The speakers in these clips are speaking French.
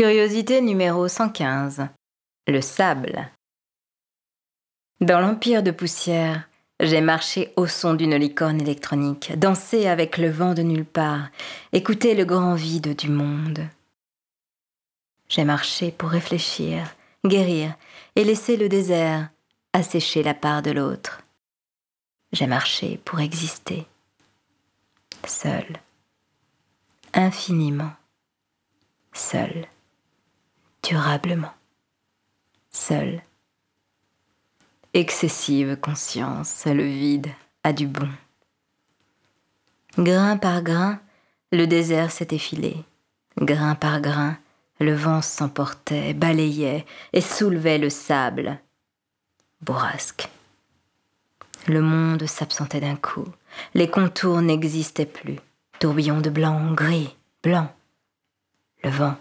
Curiosité numéro 115. Le sable. Dans l'empire de poussière, j'ai marché au son d'une licorne électronique, dansé avec le vent de nulle part, écouté le grand vide du monde. J'ai marché pour réfléchir, guérir et laisser le désert assécher la part de l'autre. J'ai marché pour exister, seul, infiniment, seul, durablement, seul. Excessive conscience, le vide a du bon. Grain par grain, le désert s'est effilé. Grain par grain, le vent s'emportait, balayait et soulevait le sable. Bourrasque. Le monde s'absentait d'un coup. Les contours n'existaient plus. Tourbillon de blanc, gris, blanc. Le vent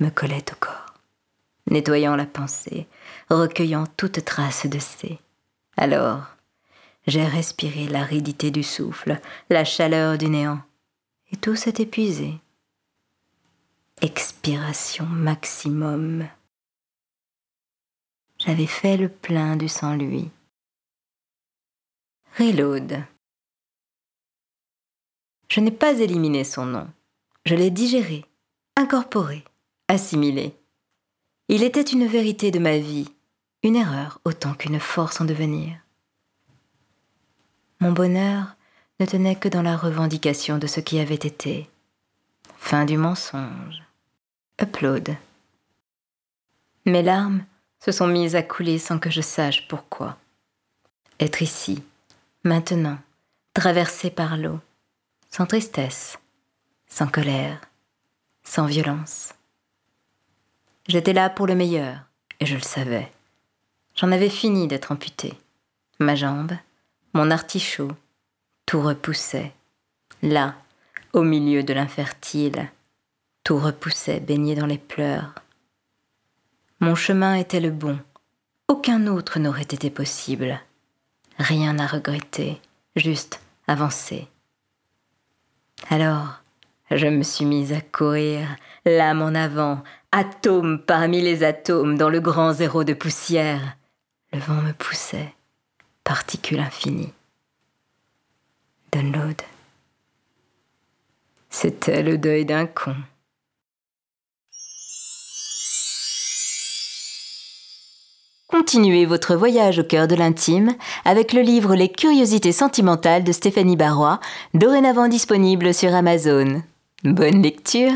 me collait au corps, nettoyant la pensée, recueillant toute trace de C. Alors, j'ai respiré l'aridité du souffle, la chaleur du néant, et tout s'est épuisé. Expiration maximum. J'avais fait le plein du sans-lui. Reload. Je n'ai pas éliminé son nom. Je l'ai digéré, incorporé, assimilé. Il était une vérité de ma vie, une erreur autant qu'une force en devenir. Mon bonheur ne tenait que dans la revendication de ce qui avait été. Fin du mensonge. Upload. Mes larmes se sont mises à couler sans que je sache pourquoi. Être ici, maintenant, traversé par l'eau, sans tristesse, sans colère, sans violence. J'étais là pour le meilleur, et je le savais. J'en avais fini d'être amputé. Ma jambe, mon artichaut, tout repoussait. Là, au milieu de l'infertile, tout repoussait, baigné dans les pleurs. Mon chemin était le bon. Aucun autre n'aurait été possible. Rien à regretter, juste avancer. Alors, je me suis mise à courir, l'âme en avant, atome parmi les atomes dans le grand zéro de poussière. Le vent me poussait, particule infinie. Download. C'était le deuil d'un con. Continuez votre voyage au cœur de l'intime avec le livre Les curiosités sentimentales de Stéphanie Barrois, dorénavant disponible sur Amazon. Bonne lecture